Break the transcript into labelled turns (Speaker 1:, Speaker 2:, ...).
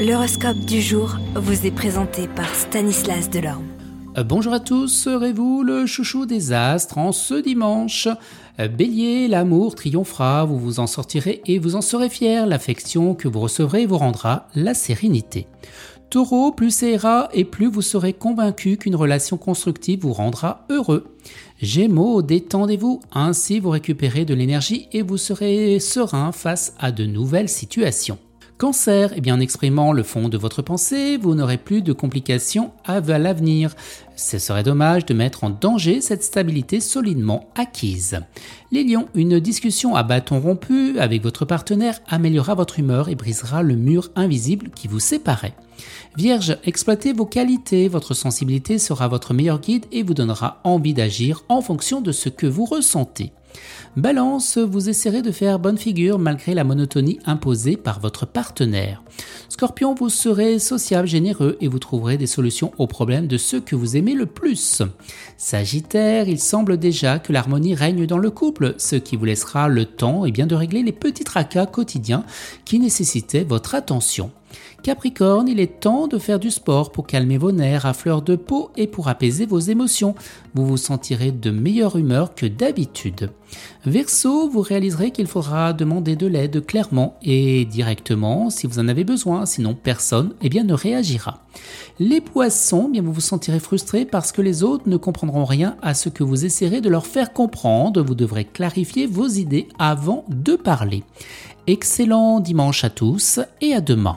Speaker 1: L'horoscope du jour vous est présenté par Stanislas Delorme.
Speaker 2: Euh, bonjour à tous, serez-vous le chouchou des astres en ce dimanche? Euh, Bélier, l'amour triomphera, vous vous en sortirez et vous en serez fier. L'affection que vous recevrez vous rendra la sérénité. Taureau, plus ça ira et plus vous serez convaincu qu'une relation constructive vous rendra heureux. Gémeaux, détendez-vous, ainsi vous récupérez de l'énergie et vous serez serein face à de nouvelles situations. Cancer, eh bien en exprimant le fond de votre pensée, vous n'aurez plus de complications à l'avenir. Ce serait dommage de mettre en danger cette stabilité solidement acquise. Les lions, une discussion à bâton rompu avec votre partenaire améliorera votre humeur et brisera le mur invisible qui vous séparait. Vierge, exploitez vos qualités, votre sensibilité sera votre meilleur guide et vous donnera envie d'agir en fonction de ce que vous ressentez. Balance, vous essaierez de faire bonne figure malgré la monotonie imposée par votre partenaire. Scorpion, vous serez sociable, généreux et vous trouverez des solutions aux problèmes de ceux que vous aimez le plus. Sagittaire, il semble déjà que l'harmonie règne dans le couple, ce qui vous laissera le temps eh de régler les petits tracas quotidiens qui nécessitaient votre attention. Capricorne, il est temps de faire du sport pour calmer vos nerfs à fleur de peau et pour apaiser vos émotions. Vous vous sentirez de meilleure humeur que d'habitude. Verseau, vous réaliserez qu'il faudra demander de l'aide clairement et directement si vous en avez besoin, sinon personne eh bien, ne réagira. Les poissons, eh bien vous vous sentirez frustré parce que les autres ne comprendront rien à ce que vous essaierez de leur faire comprendre. Vous devrez clarifier vos idées avant de parler. Excellent dimanche à tous et à demain.